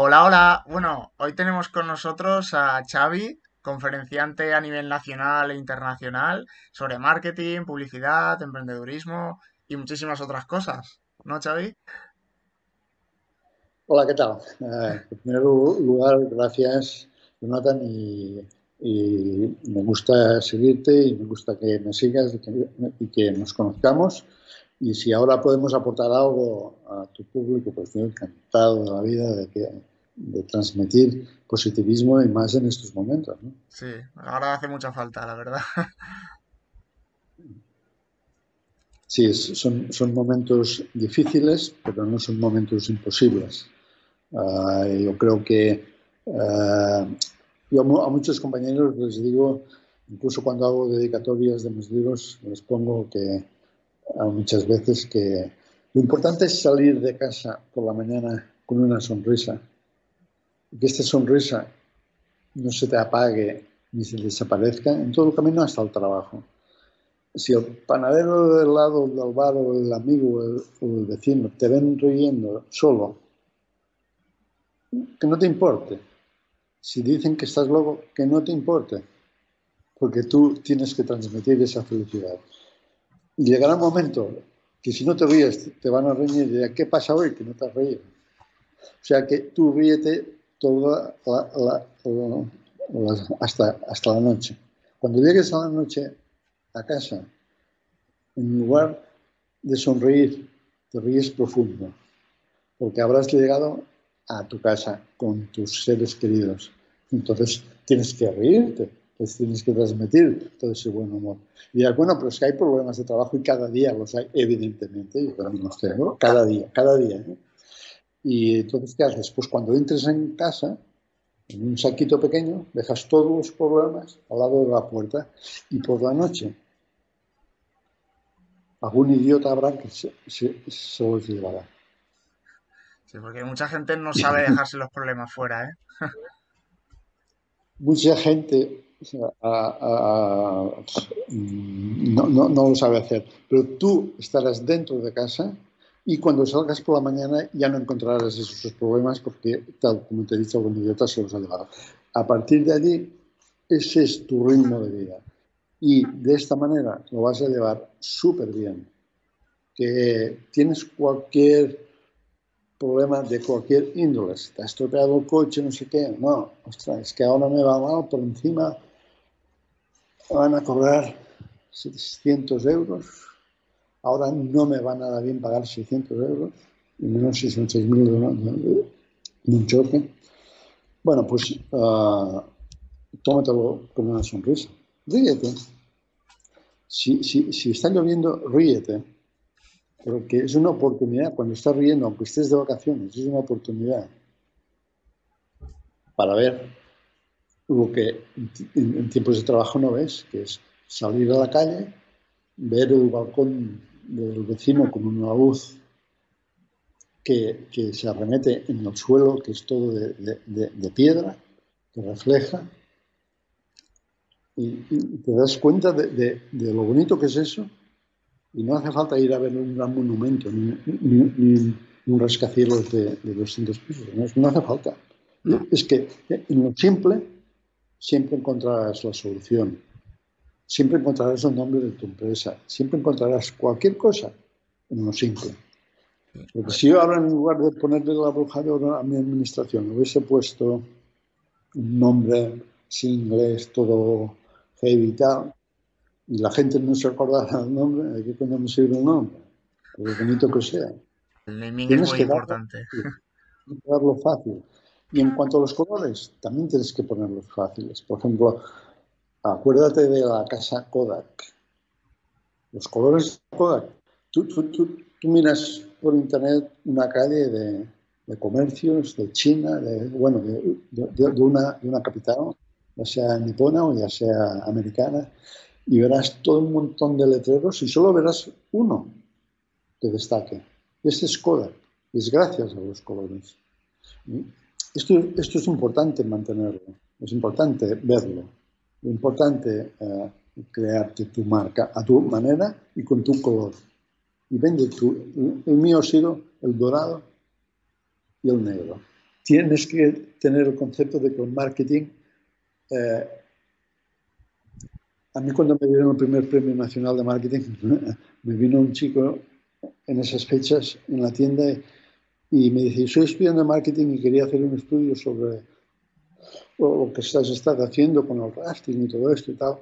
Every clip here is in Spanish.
Hola, hola. Bueno, hoy tenemos con nosotros a Xavi, conferenciante a nivel nacional e internacional sobre marketing, publicidad, emprendedurismo y muchísimas otras cosas. ¿No, Xavi? Hola, ¿qué tal? Eh, en primer lugar, gracias, Jonathan, y, me gusta seguirte y me gusta que me sigas y que, nos conozcamos. Y si ahora podemos aportar algo a tu público, pues estoy encantado de la vida de, que, de transmitir positivismo y más en estos momentos. ¿no? Sí, ahora hace mucha falta, la verdad. Sí, son, son momentos difíciles, pero no son momentos imposibles. Ah, yo creo que ah, yo a muchos compañeros les digo, incluso cuando hago dedicatorias de mis libros, les pongo que muchas veces que lo importante es salir de casa por la mañana con una sonrisa. Que esta sonrisa no se te apague ni se desaparezca en todo el camino hasta el trabajo. Si el panadero del lado del bar o el amigo o el vecino te ven riendo solo que no te importe. Si dicen que estás loco, que no te importe, porque tú tienes que transmitir esa felicidad. Y llegará un momento que si no te ríes, te van a reñir y dirán, ¿qué pasa hoy? Que no te has reído. O sea que tú ríete toda hasta, hasta la noche. Cuando llegues a la noche a casa, en lugar de sonreír, te ríes profundo, porque habrás llegado a tu casa con tus seres queridos. Entonces tienes que reírte, tienes que transmitir todo ese buen humor. Y ya, bueno, pero es que hay problemas de trabajo y cada día los hay, evidentemente, yo también los tengo, cada día, cada día. ¿eh? Y entonces, ¿qué haces? Pues cuando entres en casa, en un saquito pequeño, dejas todos los problemas al lado de la puerta y por la noche algún idiota habrá que se, se los llevará. Sí, porque mucha gente no sabe dejarse los problemas fuera, ¿eh? mucha gente no, lo sabe hacer, pero tú estarás dentro de casa y cuando salgas por la mañana ya no encontrarás esos problemas porque, tal como te he dicho, algún idiota se los ha llevado. A partir de allí, ese es tu ritmo de vida. Y de esta manera lo vas a llevar súper bien. Que tienes cualquier problema de cualquier índole. Si te ha estropeado el coche, no sé qué. No, ostras, es que ahora me va mal, por encima van a cobrar 700 euros. Ahora no me va nada bien pagar 600 euros, y menos si son 6.000 euros de un choque. Bueno, pues uh, tómatelo con una sonrisa. Ríete. Si, si, si está lloviendo, ríete porque es una oportunidad, cuando estás riendo, aunque estés de vacaciones, es una oportunidad para ver lo que en, tiempos de trabajo no ves, que es salir a la calle, ver el balcón del vecino con una luz que, se arremete en el suelo, que es todo de, piedra, que refleja, y, te das cuenta de, lo bonito que es eso y no hace falta ir a ver un gran monumento, ni, un rascacielos de, de 200 pisos. No, hace falta. Es que en lo simple siempre encontrarás la solución. Siempre encontrarás el nombre de tu empresa. Siempre encontrarás cualquier cosa en lo simple. Porque si yo ahora en lugar de ponerle la bruja de oro a mi administración hubiese puesto un nombre sin inglés, todo heavy y tal, y la gente no se acordará del nombre, ¿de qué coño me sirve un nombre? Por bonito que sea. El naming es muy importante. Darlo, fácil. Y en cuanto a los colores, también tienes que ponerlos fáciles. Por ejemplo, acuérdate de la casa Kodak. Los colores Kodak. Tú, miras por internet una calle de, comercios de China, de, bueno, de, una, capital, ya sea nipona o ya sea americana, y verás todo un montón de letreros y solo verás uno que destaque. Este es Kodak. Es gracias a los colores. Esto es importante mantenerlo, es importante verlo, es importante eh, crearte tu marca a tu manera y con tu color. Y vende tu, el mío ha sido el dorado y el negro. tienes que tener el concepto de que el marketing... Eh, a mí cuando me dieron el primer premio nacional de marketing, me vino un chico en esas fechas en la tienda y me dice, soy estudiante de marketing y quería hacer un estudio sobre lo que estás, estás haciendo con el rafting y todo esto y tal.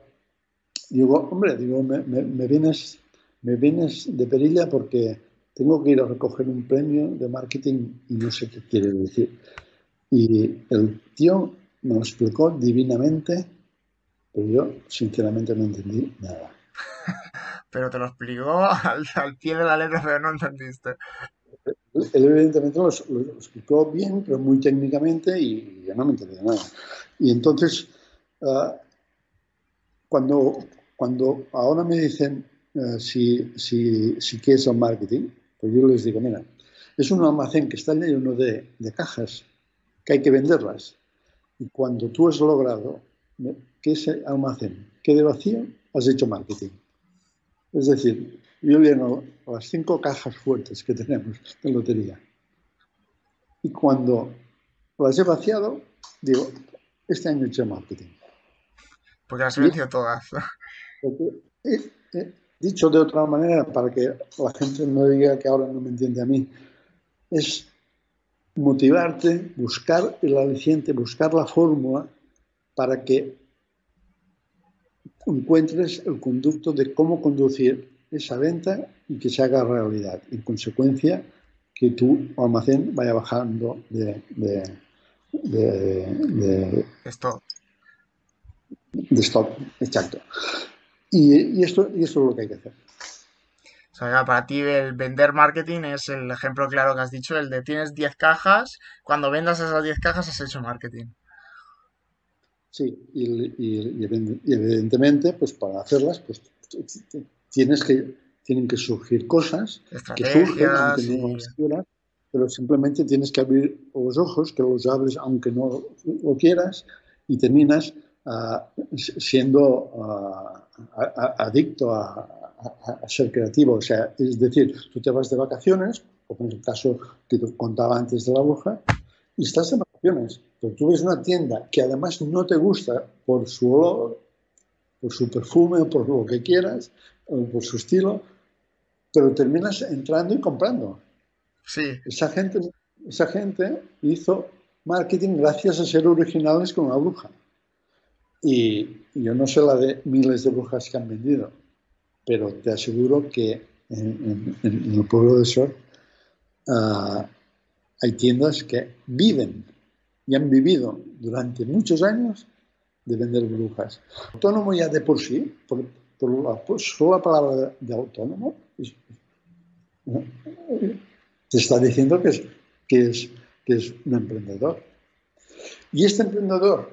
Digo, hombre, digo, me, me, vienes, me vienes de perilla porque tengo que ir a recoger un premio de marketing y no sé qué quiere decir. Y el tío me lo explicó divinamente, pero yo sinceramente no entendí nada. pero te lo explicó al, pie de la letra, pero no entendiste. Él evidentemente lo, explicó bien, pero muy técnicamente y yo no me entendí nada. Y entonces, ah, cuando, cuando ahora me dicen uh, si, si, si qué es el marketing, pues yo les digo, mira, es un almacén que está lleno de, de cajas que hay que venderlas. Y cuando tú has logrado que ese almacén quede vacío, has hecho marketing. Es decir, yo lleno las cinco cajas fuertes que tenemos de lotería. Y cuando las he vaciado, digo, este año he hecho marketing. Porque las he vendido todas. dicho de otra manera, para que la gente no diga que ahora no me entiende a mí, es motivarte, buscar el aliciente, buscar la fórmula para que encuentres el conducto de cómo conducir esa venta y que se haga realidad. En consecuencia, que tu almacén vaya bajando de, de, de, stock. De stock, exacto. Y, esto, y esto es lo que hay que hacer. O sea, para ti el vender marketing es el ejemplo claro que has dicho, el de tienes 10 cajas, cuando vendas esas 10 cajas has hecho marketing. Sí, y, evidentemente, pues para hacerlas, pues tienes que, tienen que surgir cosas que surgen no las quieras, pero simplemente tienes que abrir los ojos, que los abres aunque no lo quieras, y terminas ah, siendo ah, adicto a, ser creativo. O sea, es decir, tú te vas de vacaciones, como en el caso que te contaba antes de la bruja, y estás de vacaciones, pero tú ves una tienda que además no te gusta por su olor, por su perfume, por lo que quieras, o por su estilo, pero terminas entrando y comprando. Sí. Esa gente, esa gente hizo marketing gracias a ser originales con la bruja. Y yo no sé la de miles de brujas que han vendido, pero te aseguro que en, el pueblo de Sor ah, hay tiendas que viven y han vivido durante muchos años de vender brujas. Autónomo ya de por sí, por, la sola palabra de, autónomo, te está diciendo que es, que, es, que es un emprendedor. Y este emprendedor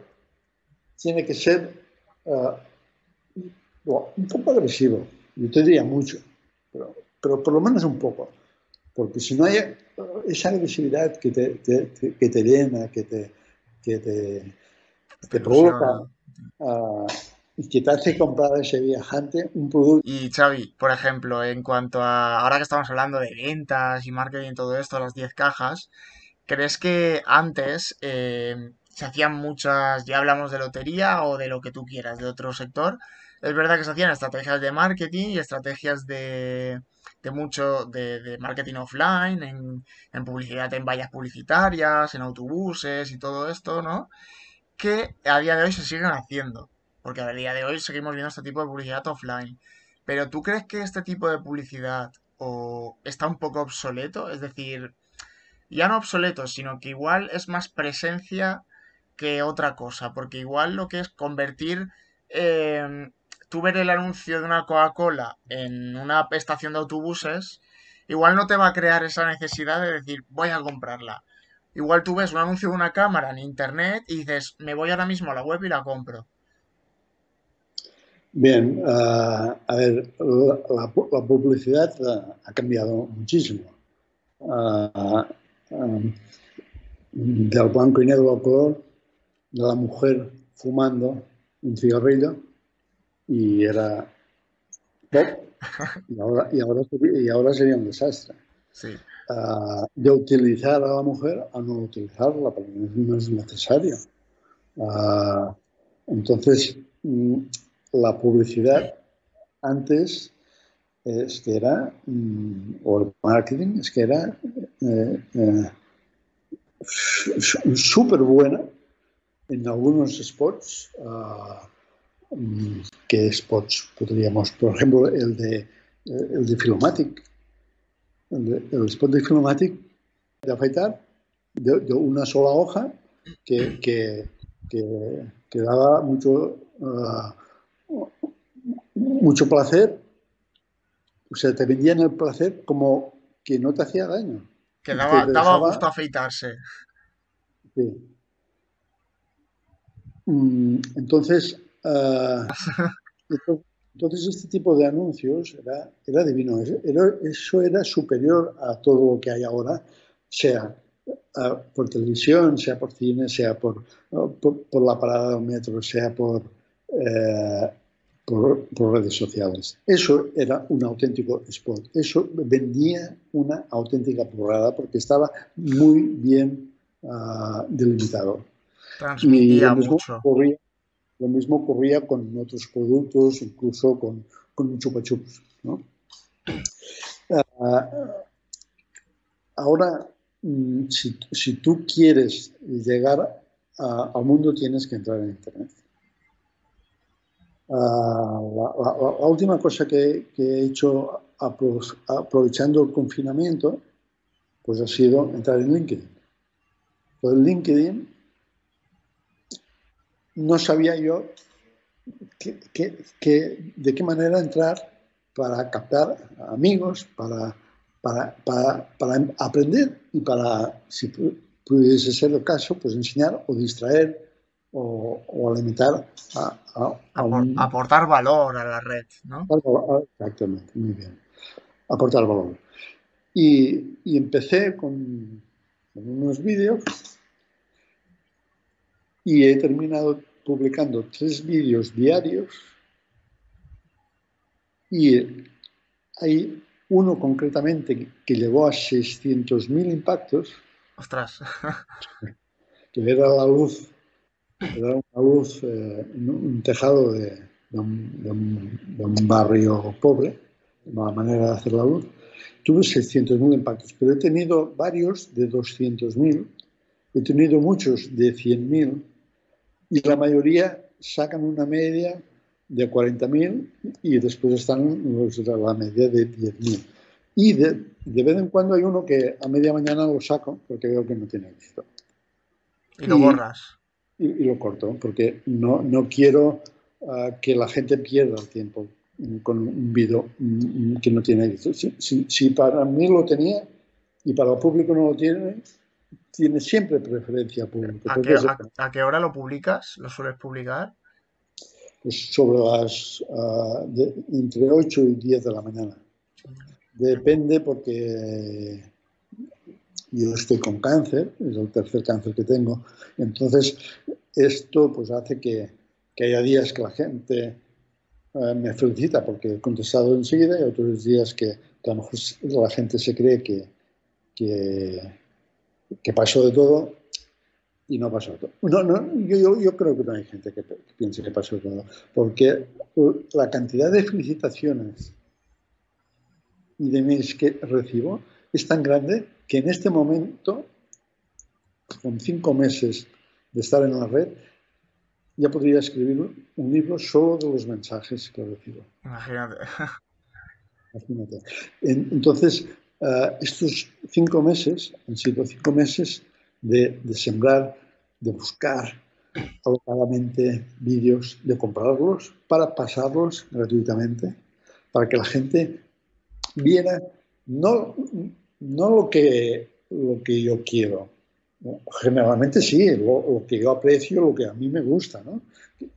tiene que ser ah, un poco agresivo, yo te diría mucho, pero, pero por lo menos un poco. Porque si no hay esa agresividad que te, que te llena, que te, que te, te provoca uh, y que te hace comprar a ese viajante un producto. Y Xavi, por ejemplo, en cuanto a ahora que estamos hablando de ventas y marketing y todo esto, las 10 cajas, ¿crees que antes eh, se hacían muchas, ya hablamos de lotería o de lo que tú quieras, de otro sector? Es verdad que se hacían estrategias de marketing y estrategias de, de mucho de, marketing offline, en, en, publicidad en vallas publicitarias, en autobuses y todo esto, ¿no? Que a día de hoy se siguen haciendo, porque a día de hoy seguimos viendo este tipo de publicidad offline. Pero ¿tú crees que este tipo de publicidad o está un poco obsoleto? Es decir, ya no obsoleto, sino que igual es más presencia que otra cosa, porque igual lo que es convertir eh, tú ver el anuncio de una Coca-Cola en una estación de autobuses, igual no te va a crear esa necesidad de decir, voy a comprarla. Igual tú ves un anuncio de una cámara en internet y dices, me voy ahora mismo a la web y la compro. Bien, uh, a ver, la, publicidad uh, ha cambiado muchísimo. Uh, del blanco y negro al color, de la mujer fumando un cigarrillo, y era y ahora, y ahora, y ahora sería un desastre. Sí. De utilizar a la mujer a no utilizarla, porque no es necesario. Entonces, mm, la publicidad antes es que era, mm, o el marketing, es que era eh, eh, súper buena en algunos spots. ¿Qué spots podríamos? Por ejemplo, el de, el de Filomatic. El, spot de Filomatic de afeitar de, una sola hoja que, que, que, daba mucho, ah, mucho placer. O sea, te vendían el placer como que no te hacía daño. Que daba, gusto afeitarse. Sí. Mm, entonces, ah, entonces, este tipo de anuncios era, era divino. eso era superior a todo lo que hay ahora, sea ah, por televisión, sea por cine, sea por, por, la parada del metro, sea por, eh, por, redes sociales. Eso era un auténtico spot. Eso vendía una auténtica porrada porque estaba muy bien uh, delimitado. Transmitía mismo mucho. Ocurría, lo mismo ocurría con otros productos, incluso con, con chupa chups. ¿no? Uh, ahora, mm, si, si, tú quieres llegar al mundo, tienes que entrar en Internet. Ah, la, última cosa que, he hecho aprovechando el confinamiento, pues ha sido entrar en LinkedIn. Pues en LinkedIn no sabía yo de qué manera entrar para captar amigos, para, para, para aprender y para, si pudiese ser el caso, pues enseñar o distraer o, alimentar a, Aportar valor a la red, ¿no? Exactamente, muy bien. Aportar valor. Y, empecé con, unos vídeos y he terminado publicando tres vídeos diarios y hay uno concretamente que llegó a 600.000 impactos. ¡Ostras! que era la luz era una luz, eh, un tejado de, un, barrio pobre, una manera de hacer la luz. Tuve 600.000 impactos, pero he tenido varios de 200.000, he tenido muchos de 100.000 y la mayoría sacan una media de 40.000 y después están los la media de 10.000. Y de, de, vez en cuando hay uno que a media mañana lo saco porque veo que no tiene éxito. Y lo borras y, lo corto, porque no, no quiero ah, que la gente pierda el tiempo con un vídeo mm, que no tiene éxito. Si, para mí lo tenía y para el público no lo tiene, tiene siempre preferencia pública. ¿A qué, hora lo publicas? ¿Lo sueles publicar? Pues sobre las ah, entre 8 y 10 de la mañana. Depende porque yo estoy con cáncer, es el tercer cáncer que tengo. Entonces, esto pues hace que, que haya días que la gente eh, me felicita porque he contestado enseguida y otros días que, a lo mejor la gente se cree que, que, pasó de todo y no pasó de todo. No, no, yo, yo, creo que no hay gente que, piense que pasó de todo, porque la cantidad de felicitaciones y de mails que recibo es tan grande que en este momento, con cinco meses de estar en la red, ya podría escribir un libro solo de los mensajes que recibo. Imagínate. Imagínate. Entonces, eh, estos cinco meses han sido cinco meses de, de sembrar, de buscar alocadamente vídeos, de comprarlos para pasarlos gratuitamente, para que la gente viera no no lo que, lo que yo quiero. Generalmente sí, lo, que yo aprecio, lo que a mí me gusta, ¿no?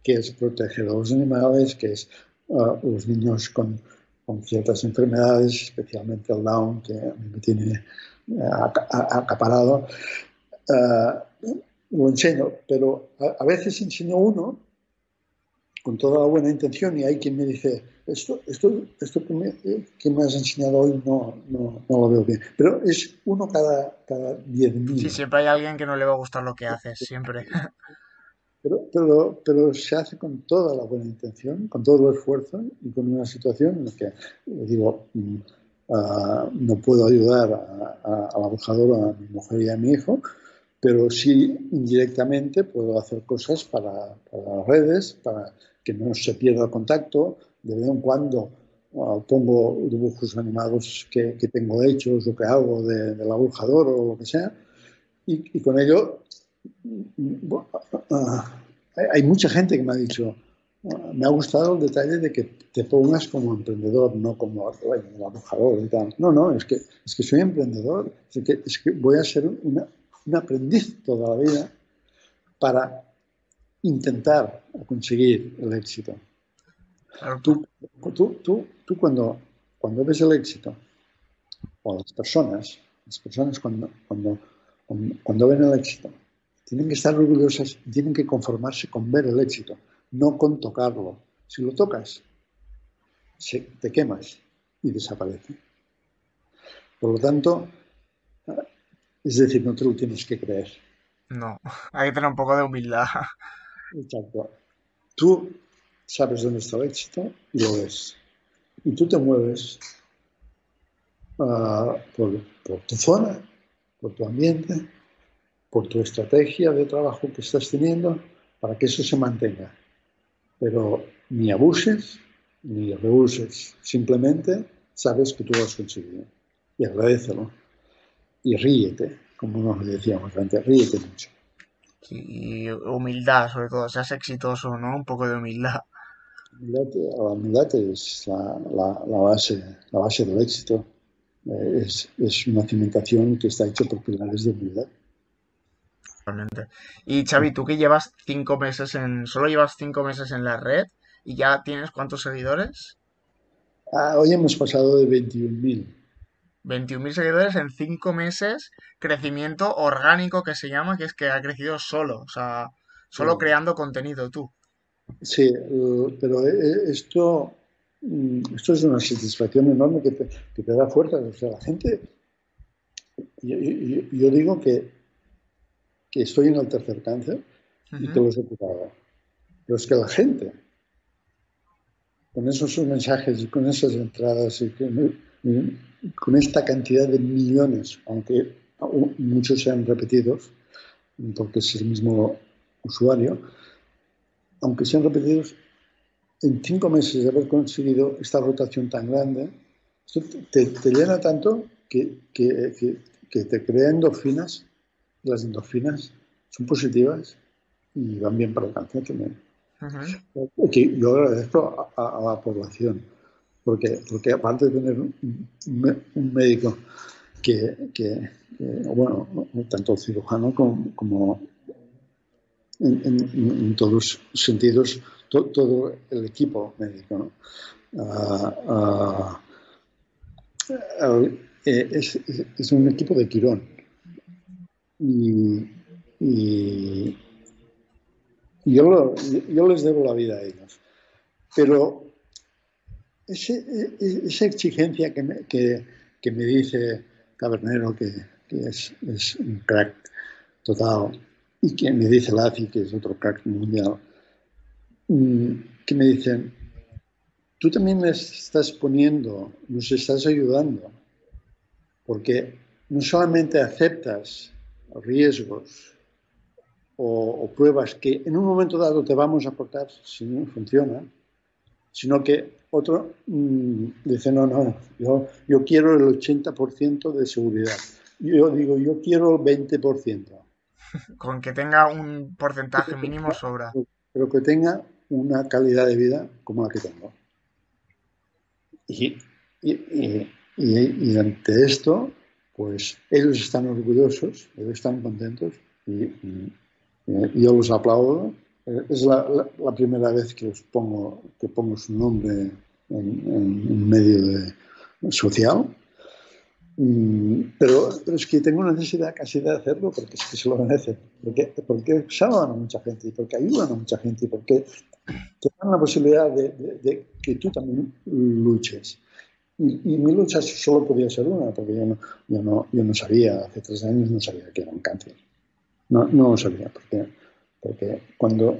que es proteger a los animales, que es uh, los niños con, con, ciertas enfermedades, especialmente el Down, que a mí me tiene uh, acaparado. Uh, lo enseño, pero a, veces enseño uno con toda la buena intención y hay quien me dice, esto, esto, esto que, me, que me has enseñado hoy no, no, no, lo veo bien. Pero es uno cada, cada mil. Sí, siempre hay alguien que no le va a gustar lo que haces, siempre. Pero, pero, pero se hace con toda la buena intención, con todo el esfuerzo y con una situación en la que, digo, uh, no puedo ayudar a, a, la a mi mujer y a mi hijo, pero sí indirectamente puedo hacer cosas para, para las redes, para que no se pierda el contacto. De vez en cuando uh, pongo dibujos animados que, que, tengo hechos o que hago de, abujador o lo que sea, y, y con ello uh, hay mucha gente que me ha dicho, me ha gustado el detalle de que te pongas como emprendedor, no como el abujador y tal. No, no, es que, es que soy emprendedor, es que, es que voy a ser una, un aprendiz toda la vida para intentar conseguir el éxito. Tú, tú, tú, tú cuando, cuando ves el éxito, o las personas, las personas cuando, cuando, cuando ven el éxito, tienen que estar orgullosas y tienen que conformarse con ver el éxito, no con tocarlo. Si lo tocas, te quemas y desaparece. Por lo tanto, es decir, no te lo tienes que creer. No, hay que tener un poco de humildad. Exacto. Tú sabes dónde está el éxito y lo ves. Y tú te mueves uh, por, por tu zona, por tu ambiente, por tu estrategia de trabajo que estás teniendo para que eso se mantenga. Pero ni abuses ni rehuses, simplemente sabes que tú lo has conseguido y agradecelo y ríete, como nos decíamos antes, ríete mucho. Y humildad, sobre todo, seas exitoso, ¿no? Un poco de humildad. La humildad es la, la, base, la base del éxito. Eh, es, es una cimentación que está hecha por pilares de humildad. Y Xavi, tú que llevas cinco meses en, solo llevas cinco meses en la red y ya tienes cuántos seguidores? Ah, hoy hemos pasado de 21.000. 21.000 seguidores en cinco meses, crecimiento orgánico que se llama, que es que ha crecido solo, o sea, solo creando contenido tú. Sí, pero eh, eh, esto, mm, esto es una satisfacción enorme que te, que te da fuerza. O sea, la gente, yo digo que que estoy en el tercer cáncer y que los he curado. Pero es que la gente, con esos mensajes y con esas entradas y con, esta cantidad de millones, aunque muchos sean repetidos, porque es el mismo usuario, aunque sean repetidos, en cinco meses de haber conseguido esta rotación tan grande, te, te llena tanto que, que, que te crea endorfinas las endorfinas son positivas y van bien para el cáncer también. yo agradezco a, la población, porque, porque aparte de tener un, médico que, bueno, tanto el cirujano como, en, todos los sentidos, todo el equipo médico, ah, ah, eh, es, es, un equipo de Quirón y, yo, yo, les debo la vida a ellos. Pero esa exigencia que me, que, que me, dice Cabernero, que, que es, es, un crack total, y que me dice Lazi, que es otro crack mundial, mm, que me dicen, tú también me estás poniendo, nos estás ayudando, porque no solamente aceptas riesgos o, pruebas que en un momento dado te vamos a aportar si no funciona, sino que otro mm, dice, no, no, yo, yo quiero el 80% de seguridad. Yo digo, yo quiero el 20%. Con que tenga un porcentaje mínimo sobra. Pero que tenga una calidad de vida como la que tengo. Y, y, y ante esto, pues ellos están orgullosos, ellos están contentos y, yo los aplaudo. Eh, es la, primera vez que os pongo, que pongo su nombre en, un medio social Mm, pero, es que tengo necesidad casi de hacerlo porque se lo merecen. Porque, porque salvan a mucha gente y porque ayudan a mucha gente y porque te dan la posibilidad de, de, que tú también luches. Y, y, mi lucha solo podía ser una, porque yo no, yo, no, yo no sabía, hace tres años no sabía que era un cáncer. No, no lo sabía, porque, porque cuando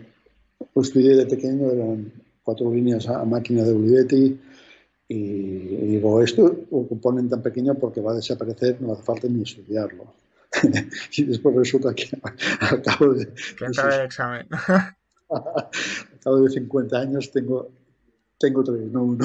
estudié de pequeño eran cuatro líneas a máquina de Olivetti, y, digo, esto lo componen tan pequeño porque va a desaparecer, no hace falta ni estudiarlo. y después resulta que al cabo de... de examen. al cabo de 50 años tengo, tengo tres, no uno.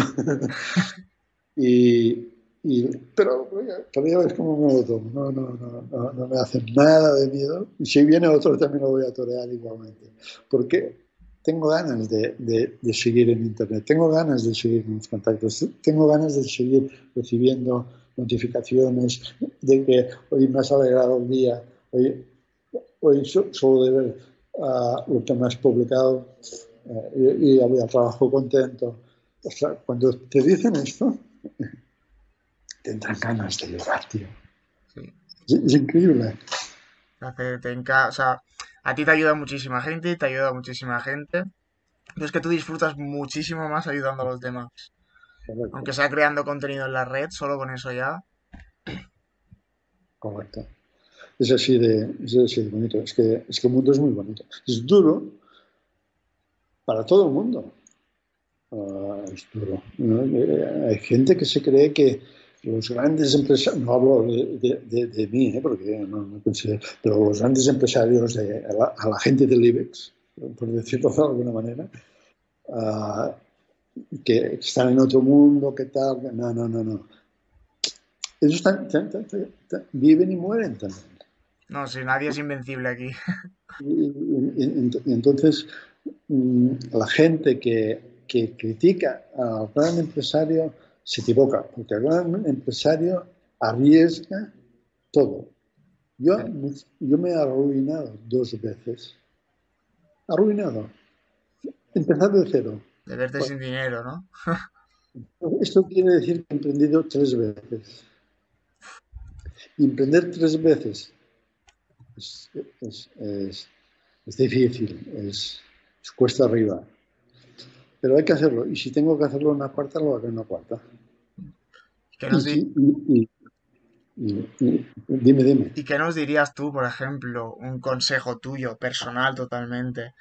Y, y, pero todavía ves cómo me lo tomo. No, no, no, no, me hace nada de miedo. Y si viene otro también lo voy a torear igualmente. Porque tengo ganas de, de, seguir en Internet, tengo ganas de seguir los contactos, tengo ganas de seguir recibiendo notificaciones de que hoy me has alegrado el día, hoy, hoy solo de ver uh, lo que me has publicado uh, y, y trabajo contento. O sea, cuando te dicen esto, tendrán ganas de llorar, tío. Sí. Es, es, increíble. Te o sea, a ti te ayuda muchísima gente, te ayuda muchísima gente. Pero es que tú disfrutas muchísimo más ayudando a los demás. Aunque sea creando contenido en la red, solo con eso ya. Correcto. Es así de, es así de bonito. Es que, es que el mundo es muy bonito. Es duro para todo el mundo. Uh, es duro. Eh, hay gente que se cree que, los grandes empresarios, no hablo de, de, de mí, ¿eh? porque no, no, considero, pero los grandes empresarios, de, a, la, a, la, gente del IBEX, por decirlo de alguna manera, uh, que están en otro mundo, que tal, no, no, no, no. Ellos están, están, están, viven y mueren también. No, si nadie es invencible aquí. Y, y, y entonces, mm, la gente que, que critica al gran empresario, se equivoca, porque el gran empresario arriesga todo. Yo, yo me he arruinado dos veces. Arruinado. Empezar de cero. De verte sin dinero, ¿no? Esto quiere decir que he emprendido tres veces. Y emprender tres veces es, es, es, es difícil, es, cuesta arriba. Pero hay que hacerlo. Y si tengo que hacerlo en una cuarta, lo hago en una cuarta. ¿Qué nos y, y, y, dime, dime. ¿Y qué nos dirías tú, por ejemplo, un consejo tuyo, personal totalmente,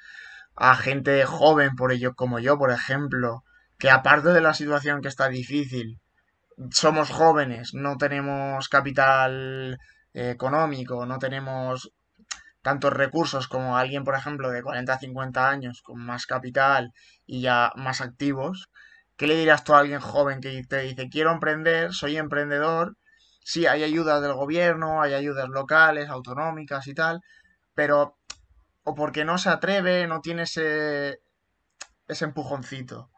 a gente joven por ello, como yo, por ejemplo, que aparte de la situación que está difícil, somos jóvenes, no tenemos capital eh, económico, no tenemos tantos recursos como alguien, por ejemplo, de 40 a 50 años, con más capital y ya más activos, ¿qué le dirías tú a alguien joven que te dice, quiero emprender, soy emprendedor? Sí, hay ayudas del gobierno, hay ayudas locales, autonómicas y tal, pero o porque no se atreve, no tiene ese, ese empujoncito.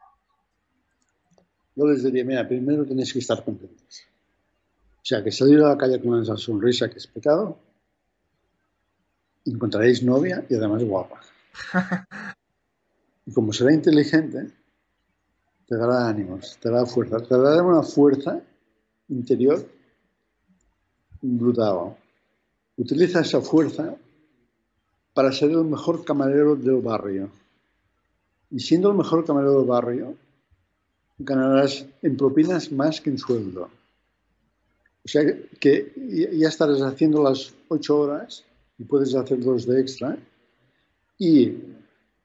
Yo les diría, mira, primero tenéis que estar contentos. O sea, que salir a la calle con esa sonrisa que es pecado, encontraréis novia y además guapa. y como será inteligente, te dará ánimos, te dará fuerza, te dará una fuerza interior brutal. Utiliza esa fuerza para ser el mejor camarero del barrio. Y siendo el mejor camarero del barrio, ganarás en propinas más que en sueldo. O sea que ya estarás haciendo las ocho horas y puedes hacer dos de extra. Y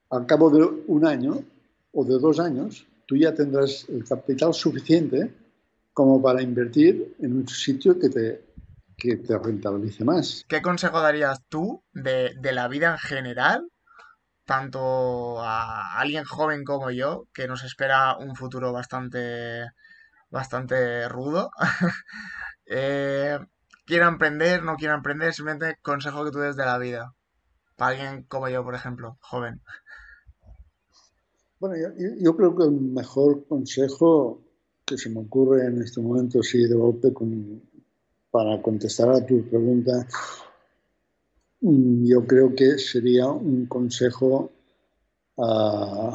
al cabo de un año o de dos años, tú ya tendrás el capital suficiente como para invertir en un sitio que te, que te rentabilice más. ¿Qué consejo darías tú de, de la vida en general tanto a alguien joven como yo, que nos espera un futuro bastante, bastante rudo. eh, quiera emprender, no quiera emprender, simplemente consejo que tú des de la vida. Para alguien como yo, por ejemplo, joven. Bueno, yo, creo que el mejor consejo que se me ocurre en este momento, sí, de golpe, con, para contestar a tu pregunta, mm, yo creo que sería un consejo, uh,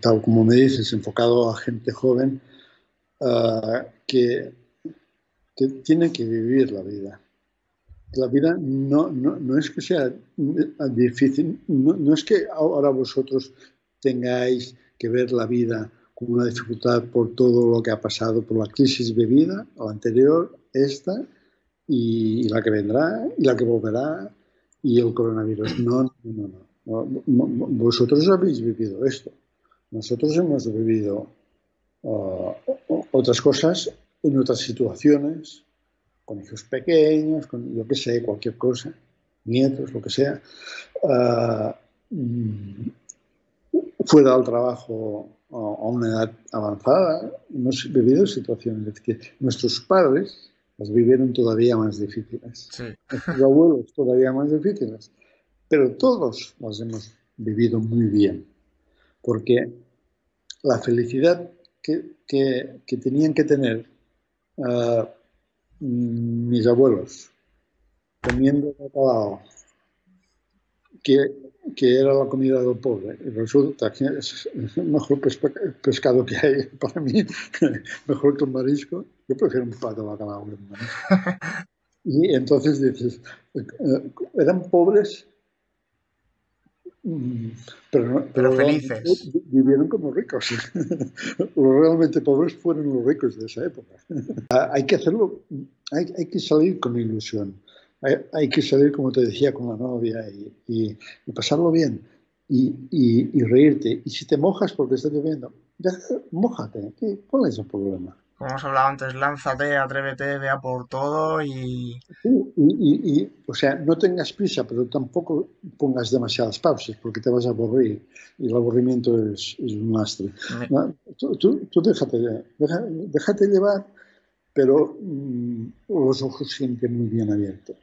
tal como me dices, enfocado a gente joven, uh, que que tienen que vivir la vida. La vida no, no, es que sea difícil, no, es que ahora vosotros tengáis que ver la vida como una dificultad por todo lo que ha pasado, por la crisis vivida, la anterior, esta, y, la que vendrá, y la que volverá, y el coronavirus. No, no, no, no. Vosotros habéis vivido esto. Nosotros hemos vivido uh, otras cosas en otras situaciones, con hijos pequeños, con yo que sé, cualquier cosa, nietos, lo que sea, uh, fuera del trabajo a una edad avanzada, hemos vivido situaciones que nuestros padres las vivieron todavía más difíciles, nuestros abuelos todavía más difíciles, pero todos las hemos vivido muy bien, porque la felicidad que, que, tenían que tener uh, mis abuelos comiendo bacalao, que, que, era la comida del pobre, y resulta que es el mejor pescado que hay para mí, mejor que un marisco. Yo prefiero un plato de bacalao Y entonces dices, eh, eran pobres Pero, pero, felices. Vivieron como ricos. los realmente pobres fueron los ricos de esa época. Ah, hay que hacerlo, hay, hay que salir con ilusión. Hay, hay, que salir, como te decía, con la novia y, y, pasarlo bien y, y, reírte. Y si te mojas porque está lloviendo, ya, mojate. ¿Cuál es el problema? Como hemos hablado antes, lánzate, atrévete, vea por todo y... Sí, y, o sea, no tengas prisa, pero tampoco pongas demasiadas pausas porque te vas a aburrir y el aburrimiento es, un lastre. Tú, tú, déjate, déjate, llevar, pero mm, los ojos siempre muy bien abiertos.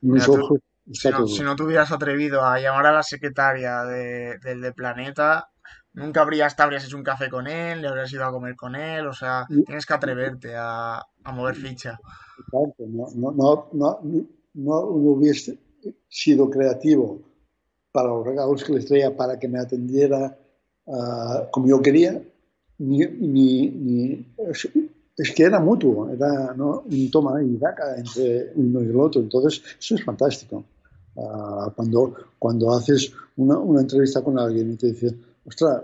Mis ojos... si, no, si no, te hubieras atrevido a llamar a la secretaria del de Planeta, nunca habrías, te habrías hecho un café con él, le habrías ido a comer con él, o sea, tienes que atreverte a, mover ficha. no, no, no, no, hubiese sido creativo para los regalos que les traía para que me atendiera ah, como yo quería, ni, ni, es, que era mutuo, era ¿no? un toma y daca entre uno y el otro, entonces eso es fantástico. Ah, cuando, cuando haces una, una entrevista con alguien y te dice, ostras,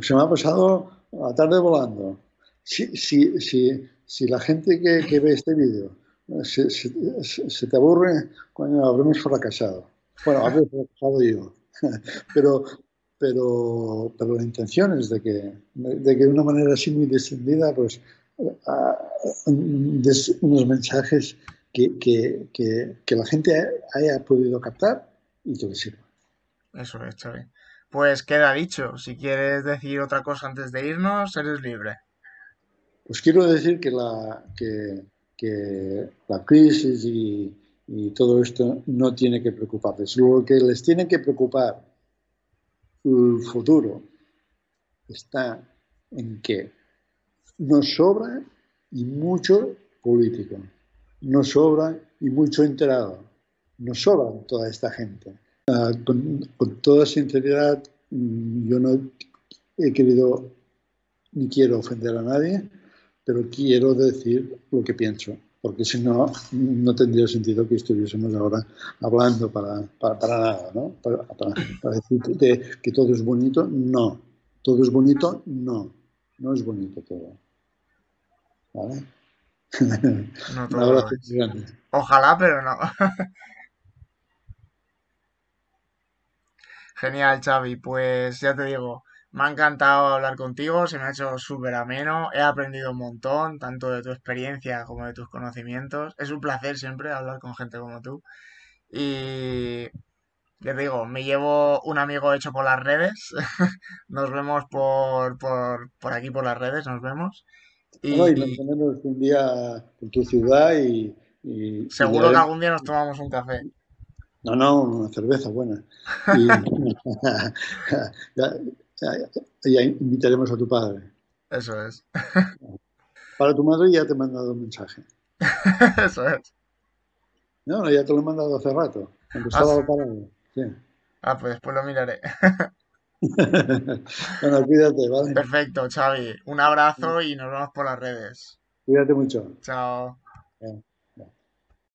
se me ha pasado la tarde volando. Si, si, si, si la gente que, ve este vídeo se, se, te aburre, habremos fracasado. Bueno, habré fracasado yo. pero, pero, pero la intención es de que, de que de una manera así muy descendida, pues, des unos mensajes que, que, que, la gente haya podido captar y que les sirva. Eso es, Xavi. Pues queda dicho. Si quieres decir otra cosa antes de irnos, eres libre. Pues quiero decir que la, crisis y, todo esto no tiene que preocuparles. Lo que les tiene que preocupar el futuro está en que nos sobra y mucho político, nos sobra y mucho enterado, nos sobra toda esta gente. Ah, con, toda sinceridad, mm, yo no he querido ni quiero ofender a nadie, pero quiero decir lo que pienso, porque si no, no tendría sentido que estuviésemos ahora hablando para, para, nada, ¿no? Para, para, decir que, todo es bonito, no. Todo es bonito, no. No es bonito todo. ¿Vale? No todo Ojalá, pero no. Genial, Xavi. Pues ya te digo, me ha encantado hablar contigo, se me ha hecho súper ameno, he aprendido un montón, tanto de tu experiencia como de tus conocimientos. Es un placer siempre hablar con gente como tú. Y te digo, me llevo un amigo hecho por las redes. nos vemos por, por, aquí por las redes, nos vemos. Y, nos tenemos un día en tu ciudad y... seguro que algún día nos tomamos un café. No, no, una cerveza buena. Y, ya, invitaremos a tu padre. Eso es. Para tu madre ya te he mandado un mensaje. Eso es. No, ya te lo he mandado hace rato, cuando ah, parado. Sí. Ah, pues después lo miraré. bueno, cuídate, ¿vale? Perfecto, Xavi. Un abrazo y nos vemos por las redes. Cuídate mucho. Chao. Chao.